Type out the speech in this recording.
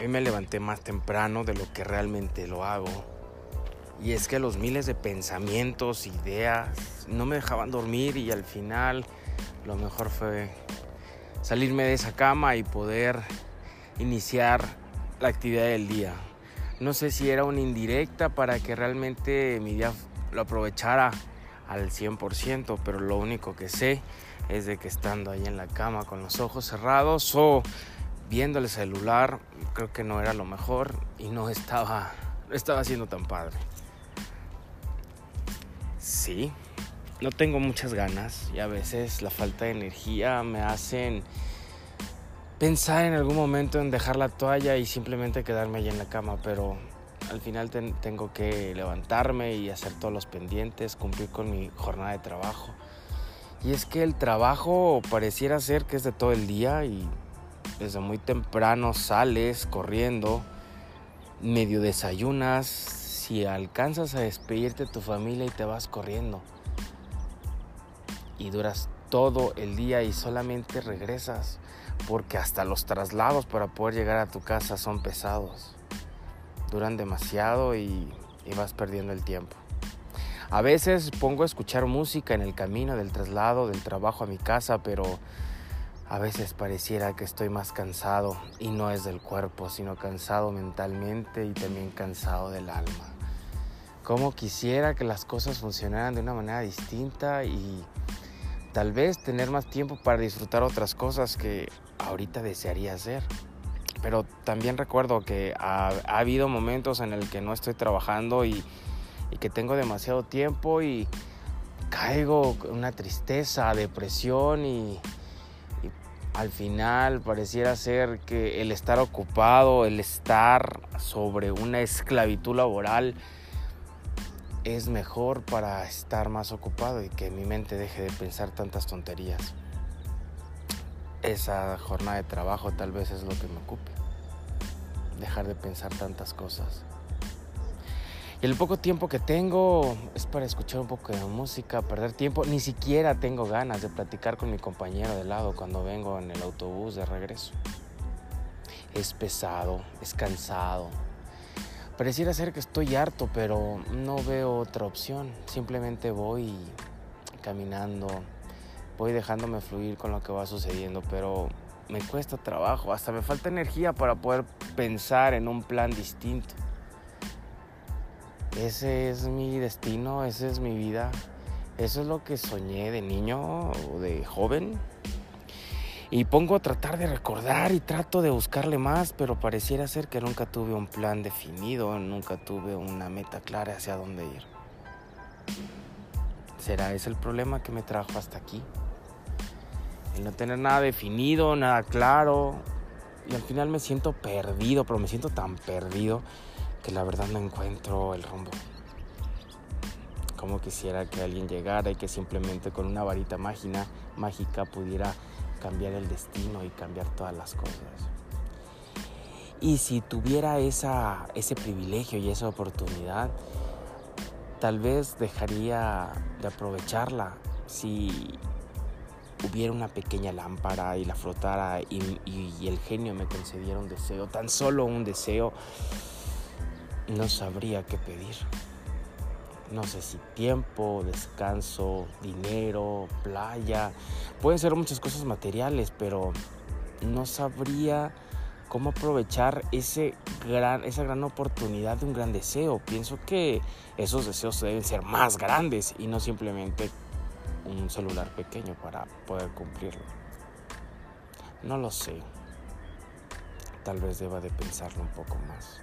Hoy me levanté más temprano de lo que realmente lo hago. Y es que los miles de pensamientos, ideas, no me dejaban dormir y al final lo mejor fue salirme de esa cama y poder iniciar la actividad del día. No sé si era una indirecta para que realmente mi día lo aprovechara al 100%, pero lo único que sé es de que estando ahí en la cama con los ojos cerrados o viendo el celular, creo que no era lo mejor y no estaba, no estaba siendo tan padre. Sí, no tengo muchas ganas y a veces la falta de energía me hacen pensar en algún momento en dejar la toalla y simplemente quedarme allí en la cama, pero al final tengo que levantarme y hacer todos los pendientes, cumplir con mi jornada de trabajo. Y es que el trabajo pareciera ser que es de todo el día y desde muy temprano sales corriendo, medio desayunas, si alcanzas a despedirte de tu familia y te vas corriendo. Y duras todo el día y solamente regresas porque hasta los traslados para poder llegar a tu casa son pesados. Duran demasiado y, vas perdiendo el tiempo. A veces pongo a escuchar música en el camino del traslado del trabajo a mi casa, pero a veces pareciera que estoy más cansado y no es del cuerpo, sino cansado mentalmente y también cansado del alma. Como quisiera que las cosas funcionaran de una manera distinta y tal vez tener más tiempo para disfrutar otras cosas que ahorita desearía hacer. Pero también recuerdo que ha, habido momentos en el que no estoy trabajando y y que tengo demasiado tiempo y caigo en una tristeza, depresión y, y, al final pareciera ser que el estar ocupado, el estar sobre una esclavitud laboral es mejor para estar más ocupado y que mi mente deje de pensar tantas tonterías. Esa jornada de trabajo tal vez es lo que me ocupe. Dejar de pensar tantas cosas. Y el poco tiempo que tengo es para escuchar un poco de música, perder tiempo. Ni siquiera tengo ganas de platicar con mi compañero de lado cuando vengo en el autobús de regreso. Es pesado, es cansado. Pareciera ser que estoy harto, pero no veo otra opción. Simplemente voy caminando, voy dejándome fluir con lo que va sucediendo, pero me cuesta trabajo, hasta me falta energía para poder pensar en un plan distinto. Ese es mi destino, esa es mi vida. Eso es lo que soñé de niño o de joven. Y pongo a tratar de recordar y trato de buscarle más, pero pareciera ser que nunca tuve un plan definido, nunca tuve una meta clara hacia dónde ir. ¿Será ese el problema que me trajo hasta aquí? El no tener nada definido, nada claro. Y al final me siento perdido, pero me siento tan perdido que la verdad no encuentro el rumbo. Como quisiera que alguien llegara y que simplemente con una varita mágica, pudiera cambiar el destino y cambiar todas las cosas. Y si tuviera esa, ese privilegio y esa oportunidad, tal vez dejaría de aprovecharla si hubiera una pequeña lámpara y la frotara y el genio me concediera un deseo, tan solo un deseo no sabría qué pedir. No sé si tiempo, descanso, dinero, playa. Pueden ser muchas cosas materiales, pero no sabría cómo aprovechar ese gran, esa gran oportunidad de un gran deseo. Pienso que esos deseos deben ser más grandes y no simplemente un celular pequeño para poder cumplirlo. No lo sé. Tal vez deba de pensarlo un poco más.